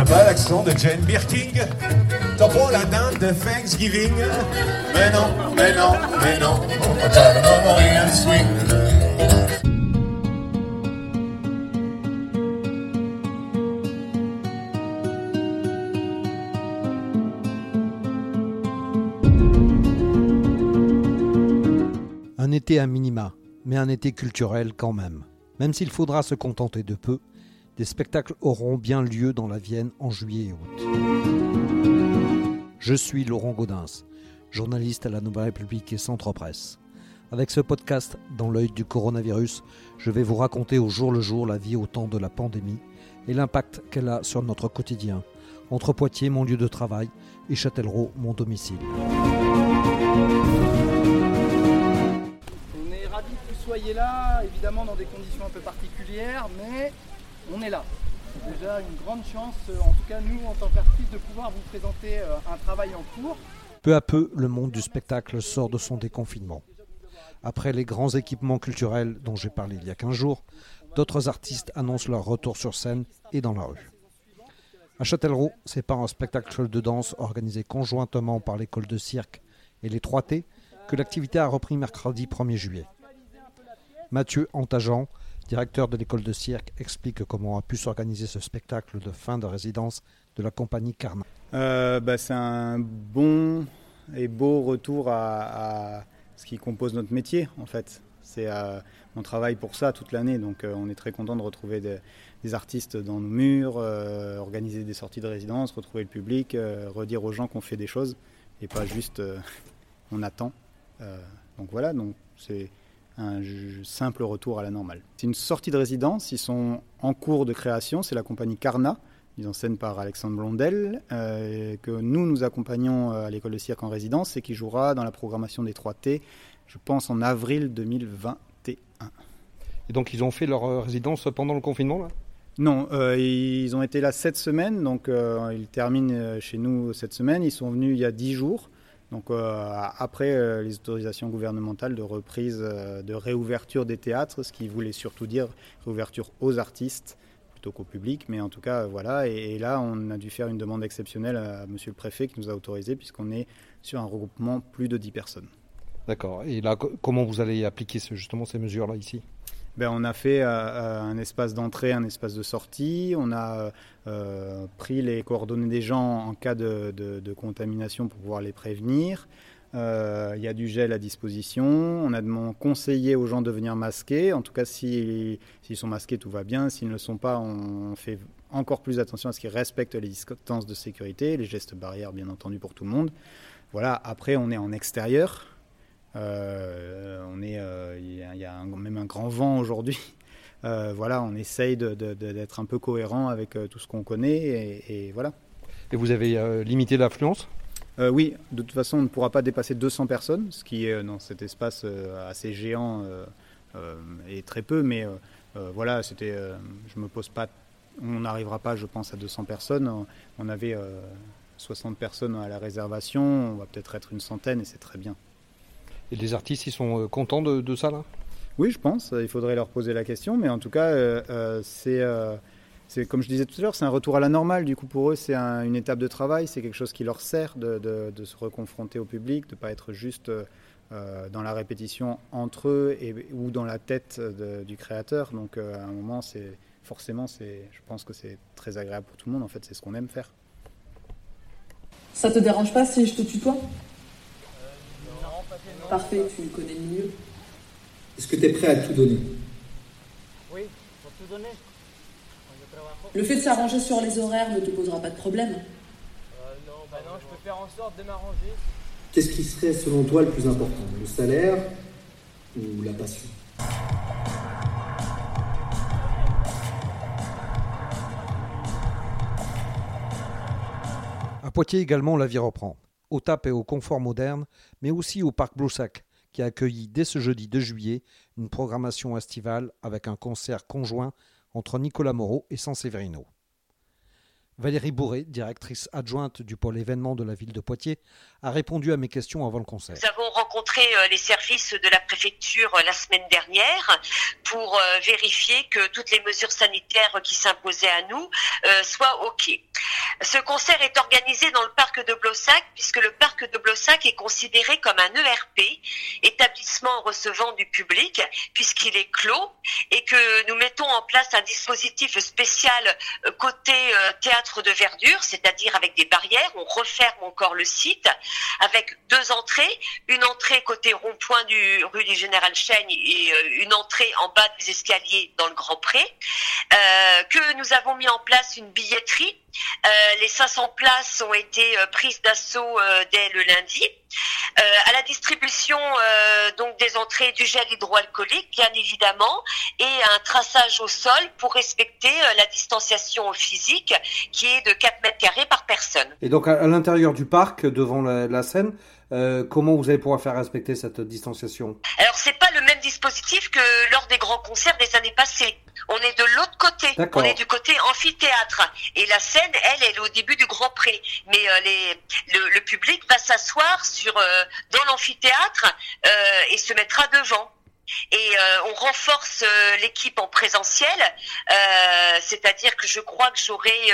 T'as pas l'accent de Jane Birking T'as pas la dinde de Thanksgiving? Mais non, mais non, mais non, t'as le Memorial Swing. Un été à minima, mais un été culturel quand même. Même s'il faudra se contenter de peu, des spectacles auront bien lieu dans la Vienne en juillet et août. Je suis Laurent Gaudens, journaliste à la Nouvelle République et Centre Presse. Avec ce podcast dans l'œil du coronavirus, je vais vous raconter au jour le jour la vie au temps de la pandémie et l'impact qu'elle a sur notre quotidien, entre Poitiers, mon lieu de travail, et Châtellerault, mon domicile. On est ravis que vous soyez là, évidemment dans des conditions un peu particulières, mais on est là. C'est déjà une grande chance, euh, en tout cas nous en tant qu'artistes, de pouvoir vous présenter euh, un travail en cours. Peu à peu, le monde du spectacle sort de son déconfinement. Après les grands équipements culturels dont j'ai parlé il y a 15 jours, d'autres artistes annoncent leur retour sur scène et dans la rue. À Châtellerault, c'est par un spectacle de danse organisé conjointement par l'école de cirque et les 3T que l'activité a repris mercredi 1er juillet. Mathieu Antageant, directeur de l'école de cirque, explique comment a pu s'organiser ce spectacle de fin de résidence de la compagnie Carnat. Euh, bah, C'est un bon et beau retour à, ce qui compose notre métier en fait. Euh, on travaille pour ça toute l'année, donc euh, on est très content de retrouver des, artistes dans nos murs, organiser des sorties de résidence, retrouver le public, redire aux gens qu'on fait des choses et pas juste on attend. donc voilà, donc c'est un simple retour à la normale. C'est une sortie de résidence, ils sont en cours de création, c'est la compagnie Carnat, mise en scène par Alexandre Blondel, euh, que nous, nous accompagnons à l'école de cirque en résidence et qui jouera dans la programmation des 3T, je pense en avril 2021. Et donc ils ont fait leur résidence pendant le confinement là? Non, euh, ils ont été là sept semaines, donc euh, ils terminent chez nous cette semaine. Ils sont venus il y a dix jours. Donc euh, après euh, les autorisations gouvernementales de reprise, euh, de réouverture des théâtres, ce qui voulait surtout dire réouverture aux artistes plutôt qu'au public, mais en tout cas voilà. Et, là, on a dû faire une demande exceptionnelle à Monsieur le Préfet qui nous a autorisé puisqu'on est sur un regroupement plus de 10 personnes. D'accord. Et là, comment vous allez appliquer justement ces mesures-là ici? Ben, on a fait euh, un espace d'entrée, un espace de sortie. On a euh, pris les coordonnées des gens en cas de, contamination pour pouvoir les prévenir. Euh, il y a du gel à disposition. On a conseillé aux gens de venir masquer. En tout cas, s'ils si, sont masqués, tout va bien. S'ils ne le sont pas, on fait encore plus attention à ce qu'ils respectent les distances de sécurité, les gestes barrières, bien entendu, pour tout le monde. Voilà. Après, on est en extérieur. Euh, on est, il euh, y, y, a un, même un grand vent aujourd'hui. Euh, voilà, on essaye d'être un peu cohérent avec tout ce qu'on connaît et, et, voilà. Et vous avez limité l'affluence? Euh, oui, de toute façon, on ne pourra pas dépasser 200 personnes, ce qui est dans cet espace euh, assez géant euh, et très peu, mais voilà, c'était, je me pose pas, on n'arrivera pas, je pense, à 200 personnes. On avait 60 personnes à la réservation, on va peut-être être une centaine et c'est très bien. Et les artistes, ils sont contents de, de ça là? Oui, je pense. Il faudrait leur poser la question, mais en tout cas, c'est c'est comme je disais tout à l'heure, c'est un retour à la normale. Du coup, pour eux, c'est un, une étape de travail, c'est quelque chose qui leur sert de, de, de se reconfronter au public, de ne pas être juste euh, dans la répétition entre eux et, ou dans la tête de, du créateur. Donc, euh, à un moment, c'est forcément, c'est, je pense que c'est très agréable pour tout le monde. En fait, c'est ce qu'on aime faire. Ça te dérange pas si je te tutoie euh, non, pas tellement. Parfait, tu connais le milieu. Est-ce que tu es prêt à tout donner? Oui, pour tout donner. Le fait de s'arranger sur les horaires ne te posera pas de problème euh, non, bah non, je peux faire en sorte de m'arranger. Qu'est-ce qui serait selon toi le plus important? Le salaire ou la passion? À Poitiers également, la vie reprend. Au TAP et au confort moderne, mais aussi au parc Bloussac, qui a accueilli dès ce jeudi 2 juillet une programmation estivale avec un concert conjoint entre Nicolas Moreau et San Severino. Valérie Bourré, directrice adjointe du pôle événement de la ville de Poitiers, a répondu à mes questions avant le concert. Nous avons rencontré les services de la préfecture la semaine dernière pour vérifier que toutes les mesures sanitaires qui s'imposaient à nous soient OK. Ce concert est organisé dans le parc de Blossac puisque le parc de Blossac est considéré comme un ERP, établissement recevant du public, puisqu'il est clos et que nous mettons en place un dispositif spécial euh, côté euh, de verdure, c'est-à-dire avec des barrières. On referme encore le site avec deux entrées, une entrée côté rond-point du rue du Général Chaigne et euh, une entrée en bas des escaliers dans le Grand Pré, que nous avons mis en place une billetterie euh, les 500 places ont été euh, prises d'assaut euh, dès le lundi. à la distribution donc des entrées du gel hydroalcoolique, bien évidemment, et un traçage au sol pour respecter la distanciation physique qui est de 4 mètres carrés par personne. Et donc à, l'intérieur du parc, devant la, scène, comment vous allez pouvoir faire respecter cette distanciation? Alors c'est pas le même dispositif que lors des grands concerts des années passées. On est de l'autre côté. On est du côté amphithéâtre. Et la scène, elle, elle est au début du Grand Pré. Mais euh, les, le, public va s'asseoir sur euh, dans l'amphithéâtre euh, et se mettra devant et on renforce l'équipe en présentiel, c'est-à-dire que je crois que j'aurai,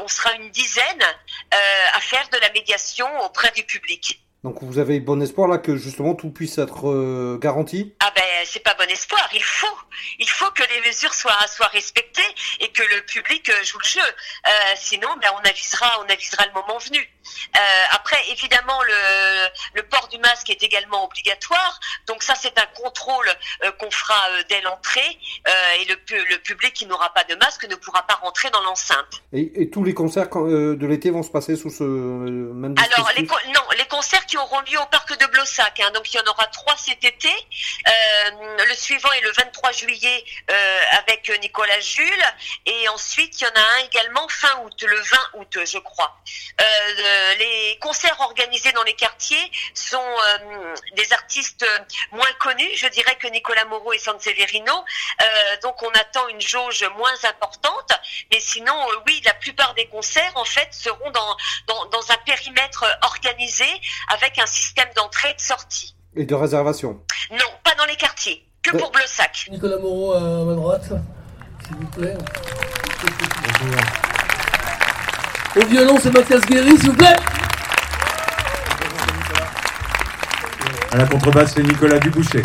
on sera une dizaine à faire de la médiation auprès du public. Donc vous avez bon espoir là que justement tout puisse être euh, garanti? Ah ben c'est pas bon espoir, il faut, il faut que les mesures soient respectées et que le public euh, joue le jeu. Euh, sinon, ben on avisera, on avisera le moment venu. Après, évidemment, le, le port du masque est également obligatoire. Donc ça, c'est un contrôle qu'on fera dès l'entrée et le, le public qui n'aura pas de masque ne pourra pas rentrer dans l'enceinte. Et, et, tous les concerts de l'été vont se passer sous ce même Alors les, non, les concerts qui auront lieu au parc de Blossac. Hein. donc il y en aura trois cet été. Euh, le suivant est le 23 juillet euh, avec Nicolas Jules. Et ensuite, il y en a un également fin août, le 20 août, je crois. Euh, les concerts organisés dans les quartiers sont des artistes moins connus, je dirais que Nicolas Moreau et Sanseverino. donc on attend une jauge moins importante. Mais sinon, oui, la plupart des concerts, en fait, seront dans, dans, dans un périmètre organisé avec un système d'entrée et de sortie. Et de réservation? Non, pas dans les quartiers, que pour Bleusac. Nicolas Moreau à ma droite, s'il vous plaît. Au violon, c'est Mathias Guéry, s'il vous plaît. À la contrebasse, c'est Nicolas Duboucher.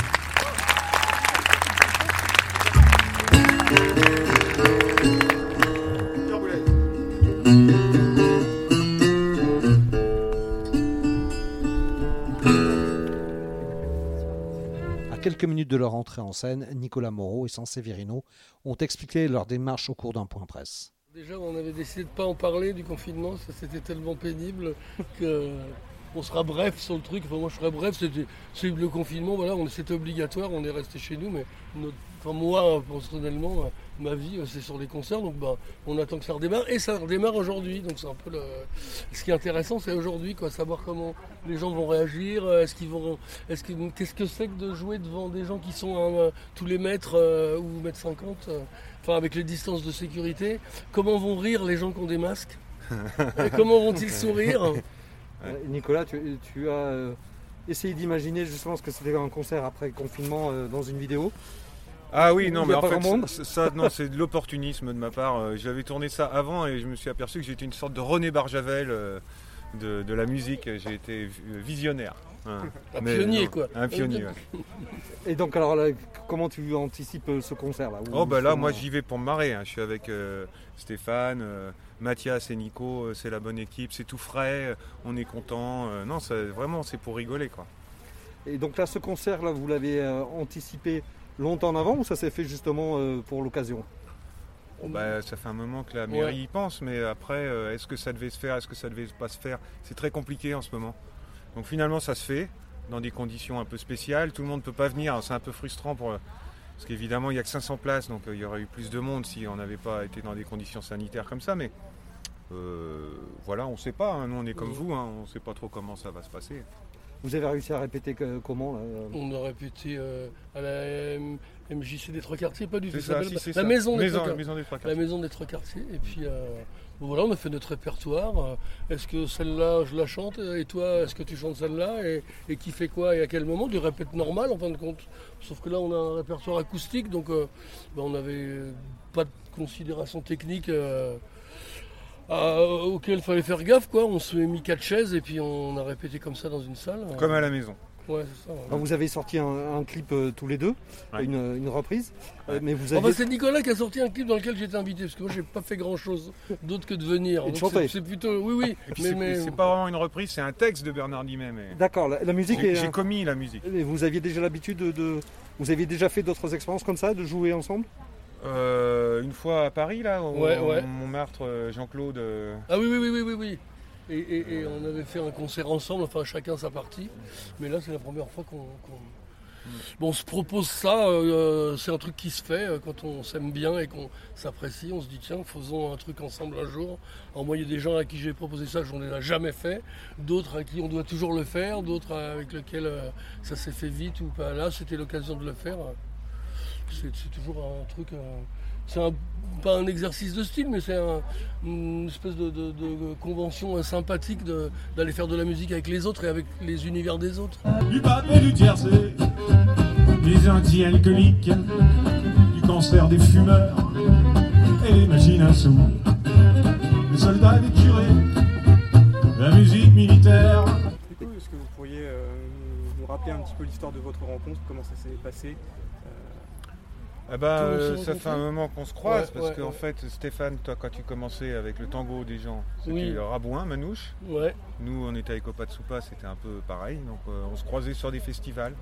quelques minutes de leur entrée en scène, Nicolas Moreau et Sanseverino ont expliqué leur démarche au cours d'un point presse. Déjà, on avait décidé de ne pas en parler du confinement, ça c'était tellement pénible que on sera bref sur le truc. Enfin, moi, je serais bref. C'était le confinement. Voilà, c'était obligatoire. On est resté chez nous, mais moi, personnellement, ma vie, c'est sur les concerts. Donc, bah, on attend que ça redémarre et ça redémarre aujourd'hui. Donc, c'est un peu ce qui est intéressant, c'est aujourd'hui, savoir comment les gens vont réagir. Est-ce qu'ils vont, est-ce que, qu'est-ce que c'est que de jouer devant des gens qui sont à, tous les mètres euh, ou mètres 50, euh, enfin, avec les distances de sécurité. Comment vont rire les gens qui ont des masques Comment vont-ils sourire Nicolas, tu, as euh, essayé d'imaginer justement ce que c'était un concert après le confinement dans une vidéo. Ah oui, non, mais en fait, ça, non, c'est de l'opportunisme de ma part. Euh, j'avais tourné ça avant et je me suis aperçu que j'étais une sorte de René Barjavel euh, de, la musique. J'ai été visionnaire. Un pionnier, quoi. Un pionnier, Et donc, alors, comment tu anticipes ce concert là Oh, bah là, moi, j'y vais pour me marrer. Hein. Je suis avec Stéphane, Mathias et Nico. c'est la bonne équipe, c'est tout frais, on est content. non, vraiment, c'est pour rigoler, quoi. Et donc là, ce concert là, vous l'avez anticipé longtemps en avant ou ça s'est fait justement euh, pour l'occasion? Bah, ça fait un moment que la mairie y pense, mais après, euh, est-ce que ça devait se faire, est-ce que ça devait pas se faire? C'est très compliqué en ce moment. Donc finalement, ça se fait dans des conditions un peu spéciales. Tout le monde ne peut pas venir, c'est un peu frustrant pour. Parce qu'évidemment, il n'y a que 500 places, donc euh, il y aurait eu plus de monde si on n'avait pas été dans des conditions sanitaires comme ça. Mais voilà, on ne sait pas. Hein. nous, on est comme vous, hein. on ne sait pas trop comment ça va se passer. Vous avez réussi à répéter comment euh On a répété euh, à la MJC des Trois Quartiers, pas du tout. Ça, la maison, des, trois, maison des Trois Quartiers. La maison des Trois Quartiers. Et puis euh, voilà, on a fait notre répertoire. Est-ce que celle-là, je la chante Et toi, est-ce que tu chantes celle-là et, qui fait quoi et à quel moment Du répète normal en fin de compte. Sauf que là, on a un répertoire acoustique, donc ben, on n'avait pas de considération technique euh, auquel il fallait faire gaffe, quoi. On se mis quatre chaises et puis on a répété comme ça dans une salle. Comme à la maison. Ouais, c'est ça. ouais. Alors, vous avez sorti un, un clip euh, tous les deux, Ouais. une, une reprise, euh, Ouais. mais vous Enfin, avez... c'est Nicolas qui a sorti un clip dans lequel j'étais invité, parce que moi j'ai pas fait grand chose d'autre que de venir. Et de Donc, chanter. c'est- C'est plutôt. Oui, oui. Et puis mais, c'est mais- c'est pas vraiment une reprise, c'est un texte de Bernard Dimet. Mais... D'accord, la, la musique J'ai est... j'ai commis la musique. Et vous aviez déjà l'habitude de, de- Vous aviez déjà fait d'autres expériences comme ça, de jouer ensemble? Euh, une fois à Paris, là, au Ouais, ouais. Montmartre, euh, Jean-Claude. euh, Ah oui, oui, oui, oui, oui, oui. Et, et- et on avait fait un concert ensemble, enfin chacun sa partie. Mais là, c'est la première fois qu'on. qu'on- Bon, on se propose ça, euh, c'est un truc qui se fait quand on s'aime bien et qu'on s'apprécie. On se dit, tiens, faisons un truc ensemble un jour. Moi, il y a des gens à qui j'ai proposé ça, j'en ai jamais fait. D'autres à qui on doit toujours le faire. D'autres avec lesquels ça s'est fait vite ou pas. Là, c'était l'occasion de le faire. C'est toujours un truc. c'est un- pas un exercice de style, mais c'est un- une espèce de, de- de convention sympathique d'aller faire de la musique avec les autres et avec les univers des autres. du Pape et du Jersey, des anti-alcooliques, du cancer des fumeurs et les machines à sous, les soldats et les curés, la musique militaire. Du coup, est-ce que vous pourriez euh, nous rappeler un petit peu l'histoire de votre rencontre, comment ça s'est passé? Ah bah, s'est euh, ça fait un moment qu'on se croise Ouais, parce ouais, qu'en ouais. fait, Stéphane, toi, quand tu commençais avec le tango des gens, c'était Oui. Rabouin, Manouche. Ouais, Nous, on était avec Opatsupa, c'était un peu pareil. Donc, euh, on se croisait sur des festivals,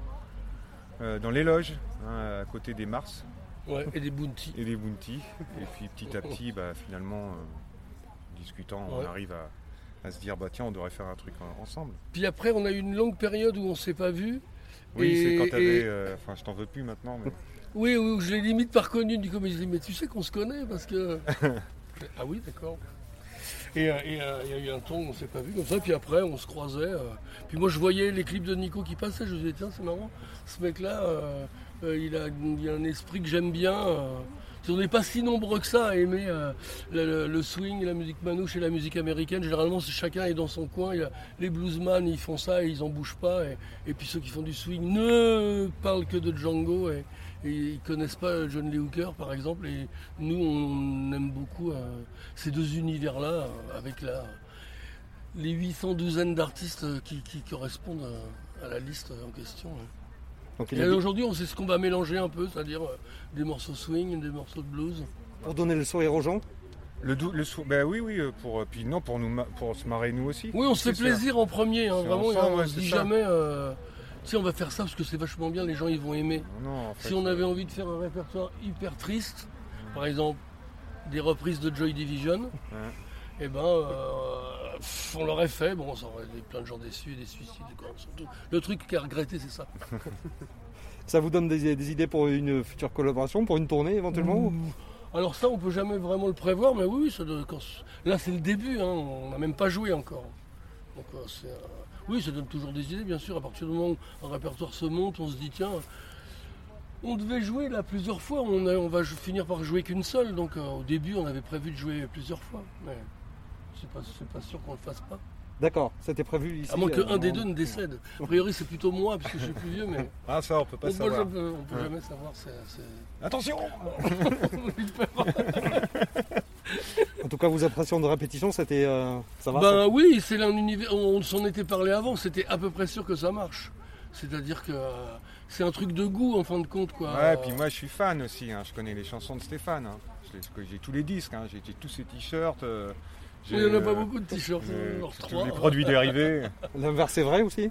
euh, dans les loges, hein, à côté des Mars ouais, et des bounty. et des Bounty. Et puis, petit à petit, bah, finalement, euh, discutant, on arrive à, à se dire, bah tiens, on devrait faire un truc en- ensemble. Puis après, on a eu une longue période où on s'est pas vu. Oui, Et- c'est quand t'avais. et- euh, Enfin, je t'en veux plus maintenant, mais. Oui, oui, je l'ai limite pas reconnu du coup, mais je dis, mais tu sais qu'on se connaît parce que. ah oui, d'accord. Et euh, euh, il y a eu un temps où on s'est pas vu comme ça, puis après on se croisait. euh, puis moi je voyais les clips de Nico qui passaient, je me disais tiens c'est marrant, ce mec-là, euh, euh, il, a, il a un esprit que j'aime bien. on n'est pas si nombreux que ça à aimer le, swing, la musique manouche et la musique américaine. Généralement chacun est dans son coin. A- les bluesman ils font ça et ils en bougent pas. Et, et puis ceux qui font du swing ne parlent que de Django et, et ils connaissent pas John Lee Hooker par exemple. Et nous on aime beaucoup euh, ces deux univers-là euh, avec la, les 800 douzaines d'artistes euh, qui, qui correspondent à la liste en question. hein. Donc, Et aujourd'hui on sait ce qu'on va mélanger un peu, c'est-à-dire des morceaux swing, des morceaux de blues. Pour donner le sourire aux gens Le, dou- le sou- ben oui, oui, pour, puis non, pour, nous, pour se marrer nous aussi. Oui, on se fait ça. plaisir en premier, hein, vraiment. ensemble, on ouais, se dit ça. jamais, euh, sais, on va faire ça parce que c'est vachement bien, les gens ils vont aimer. Non, en fait, si on euh, avait envie de faire un répertoire hyper triste, par exemple des reprises de Joy Division, eh ben, euh, pff, on l'aurait fait. Bon, ça aurait plein de gens déçus et des suicides. quoi. Le truc qu'à regretter, c'est ça. Ça vous donne des, des idées pour une future collaboration, pour une tournée éventuellement Alors ça, on peut jamais vraiment le prévoir, mais oui, ça quand- là c'est le début, hein, on n'a même pas joué encore. Donc, euh, c'est, euh, oui, ça donne toujours des idées, bien sûr. À partir du moment où un répertoire se monte, on se dit tiens, on devait jouer là plusieurs fois, on, a- on va finir par jouer qu'une seule. Donc euh, au début, on avait prévu de jouer plusieurs fois, mais c'est pas, c'est pas sûr qu'on le fasse pas. D'accord, c'était prévu ici. À moins euh, qu'un des non. deux ne décède. A priori, c'est plutôt moi, parce que je suis plus vieux, mais Ah, ça, on peut pas on savoir. on peut Ouais. jamais savoir. c'est- c'est- Attention En tout cas, vos impressions de répétition, c'était. euh, ça va Ben ça oui, c'est un univers. On, on s'en était parlé avant. C'était à peu près sûr que ça marche. C'est-à-dire que euh, c'est un truc de goût en fin de compte, quoi. Ouais, puis moi je suis fan aussi, hein. je connais les chansons de Stéphane. hein. J'ai tous les disques, hein. j'ai tous ses t-shirts. euh, Il n'y en a pas euh, beaucoup de t-shirts, les produits dérivés. L'inverse est vrai aussi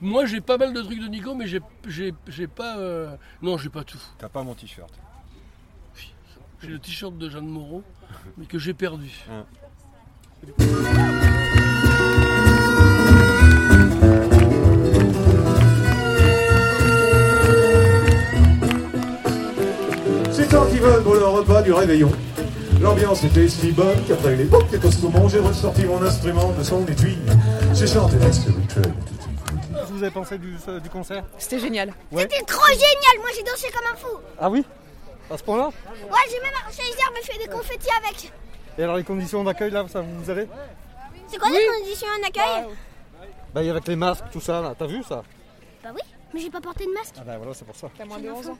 Moi, j'ai pas mal de trucs de Nico, mais j'ai, pas. euh, Non, j'ai pas tout. T'as pas mon t-shirt. J'ai le t-shirt de Jeanne Moreau, mais que j'ai perdu. Hein. C'est qu'ils veulent pour le repas du réveillon. L'ambiance était si bonne qu'après les boucs et Toscomon, j'ai ressorti mon instrument de son étui. J'ai chanté que vous avez pensé du, euh, du concert? C'était génial. Ouais. C'était trop génial, moi j'ai dansé comme un fou. Ah oui? À ce point-là Ouais, j'ai même arraché les herbes et fait des confettis avec. Et alors les conditions d'accueil là, ça vous avez C'est quoi les conditions d'accueil Bah avec les masques, tout ça là, t'as vu ça Bah oui, mais j'ai pas porté de masque. Ah bah voilà, c'est pour ça. T'as moins de 11 ans.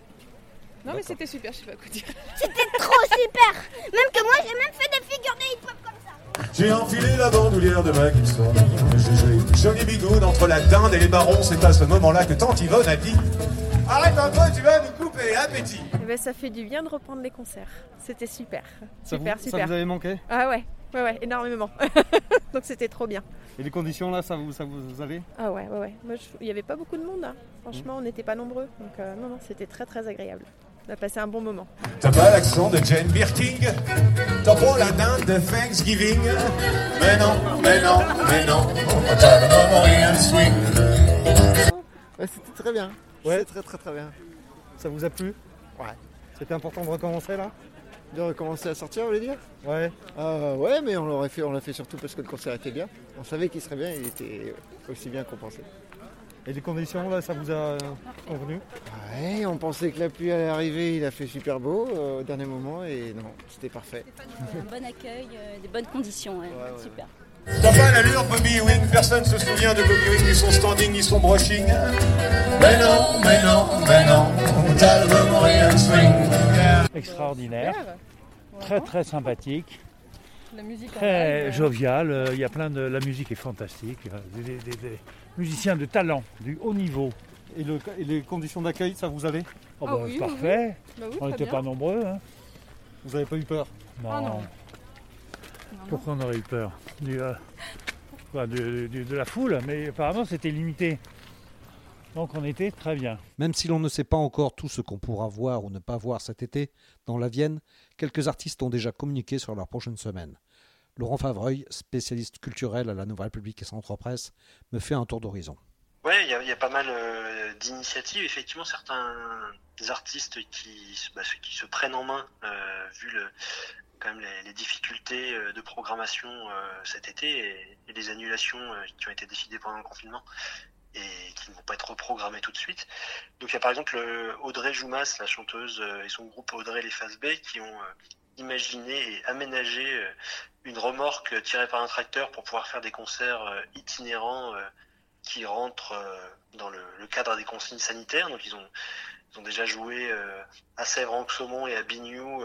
Non, mais c'était super, je sais pas quoi dire. C'était trop super Même que moi j'ai même fait des figures de hip-hop comme ça. J'ai enfilé la bandoulière de ma guitare. J'ai joué joli bigoud entre la dinde et les barons. C'est à ce moment-là que tante Yvonne a dit Arrête un peu, tu vas nous couper l'appétit. Eh ben, ça fait du bien de reprendre les concerts. C'était super. Ça super, vous, super. Ça vous avait manqué? Ah ouais, ouais, ouais, énormément. Donc c'était trop bien. Et les conditions là, ça vous, ça vous allait? Ah ouais, ouais, ouais. Moi, je- il n'y avait pas beaucoup de monde. hein. Franchement, on n'était pas nombreux. Donc euh, non, non, c'était très, très agréable. On a passé un bon moment. T'as pas l'accent de Jane Birking T'as pas la dinde de Thanksgiving? Mais non, mais non, mais non c'était très bien. Ouais. C'était très très très bien. Ça vous a plu? Ouais. C'était important de recommencer là? De recommencer à sortir, vous voulez dire? Ouais. Euh, ouais, mais on l'aurait fait, on l'a fait surtout parce que le concert était bien. On savait qu'il serait bien, il était aussi bien qu'on pensait. Et les conditions là, ça vous a convenu? Ouais, on pensait que la pluie allait arriver, il a fait super beau euh, au dernier moment et non, c'était parfait. Un bon accueil, euh, des bonnes conditions, ouais. super. T'as pas l'allure Bobby Ewing Personne se souvient de Bobby Ewing Ni son standing, ni son brushing Mais non, mais non, mais non T'as le Memorial Swing Extraordinaire, très très sympathique, La musique en très live, euh, jovial. Il y a plein de la musique est fantastique. euh, Des, des- des musiciens de talent, du haut niveau. et, le- et les conditions d'accueil, ça vous allait Oh, Ah bah, oui, oui, parfait. Bah oui, On n'était pas nombreux. hein. Vous avez pas eu peur? Non. Ah non. Pourquoi on aurait eu peur du, euh, du- du- de la foule, mais apparemment c'était limité. Donc on était très bien. Même si l'on ne sait pas encore tout ce qu'on pourra voir ou ne pas voir cet été, dans la Vienne, quelques artistes ont déjà communiqué sur leur prochaine semaine. Laurent Favreuil, spécialiste culturel à la Nouvelle République et Centre Presse, me fait un tour d'horizon. Ouais, il y, a- il y a pas mal euh, d'initiatives. Effectivement, certains artistes qui, se- bah, qui se prennent en main, euh, vu le, quand même les, difficultés euh, de programmation euh, cet été et, les annulations euh, qui ont été décidées pendant le confinement et qui ne vont pas être reprogrammées tout de suite. Donc il y a par exemple Audrey Joumas, la chanteuse, et son groupe Audrey Les Faces B qui ont imaginé et aménagé une remorque tirée par un tracteur pour pouvoir faire des concerts itinérants qui rentrent dans le, cadre des consignes sanitaires. Donc ils ont, ils ont déjà joué à Sèvres-en-Saumon et à Bignou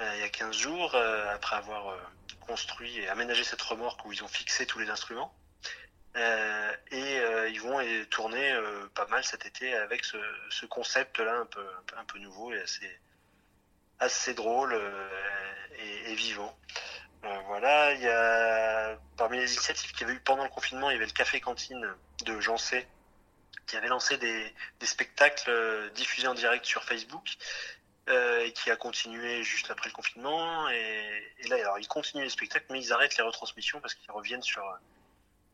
il y a 15 jours, euh, après avoir euh, construit et aménagé cette remorque où ils ont fixé tous les instruments. Euh, et euh, ils vont tourner euh, pas mal cet été avec ce, ce concept-là un peu, nouveau et assez, drôle euh, et, vivant. Euh, voilà, il y a parmi les initiatives qu'il y avait eu pendant le confinement, il y avait le café cantine de Jean qui avait lancé des, spectacles euh, diffusés en direct sur Facebook euh, et qui a continué juste après le confinement. Et, là, alors ils continuent les spectacles, mais ils arrêtent les retransmissions parce qu'ils reviennent sur euh,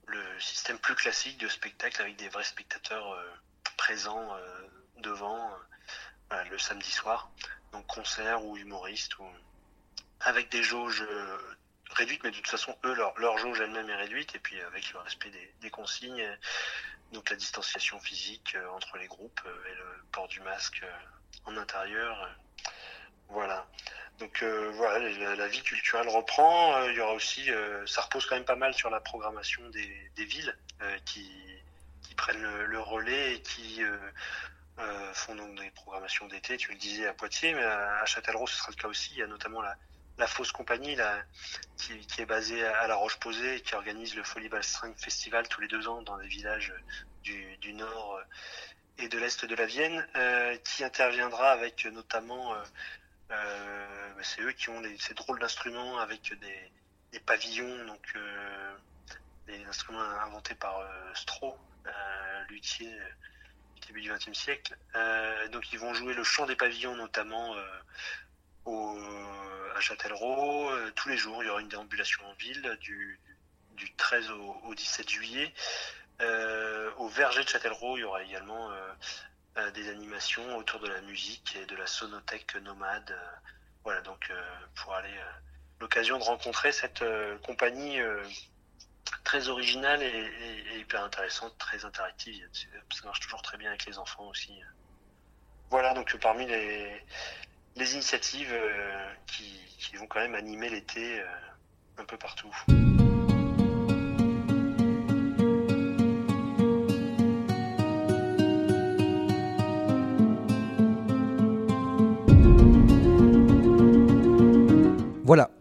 le système plus classique de spectacle avec des vrais spectateurs euh, présents euh, devant euh, le samedi soir, donc concert ou humoriste ou avec des jauges euh, réduites, mais de toute façon, eux, leur, leur jauge elle-même est réduite, et puis avec le respect des, des consignes, euh, donc la distanciation physique euh, entre les groupes euh, et le port du masque euh, en intérieur. euh, voilà. Donc euh, voilà, la, vie culturelle reprend. Euh, il y aura aussi, ça repose quand même pas mal sur la programmation des, villes qui, prennent le, relais et qui font donc des programmations d'été. Tu le disais à Poitiers, mais à, à Châtellerault, ce sera le cas aussi. Il y a notamment la, Fausse Compagnie qui, est basée à, La Roche-Posay et qui organise le Folie String Festival tous les deux ans dans des villages du, nord et de l'est de la Vienne, euh, qui interviendra avec notamment, euh, euh, bah, c'est eux qui ont ces drôles d'instruments avec des, pavillons, donc euh, des instruments inventés par euh, Stroh, euh, luthier euh, début du XXe siècle. Euh, donc ils vont jouer le chant des pavillons notamment euh, à Châtellerault. Euh, tous les jours, il y aura une déambulation en ville du, du 13 au, au 17 juillet. Euh, au Verger de Châtellerault, il y aura également euh, euh, des animations autour de la musique et de la sonothèque nomade. Voilà, donc pour aller l'occasion de rencontrer cette compagnie très originale et, hyper intéressante, très interactive. Ça marche toujours très bien avec les enfants aussi. Voilà, donc parmi les, initiatives qui, vont quand même animer l'été un peu partout.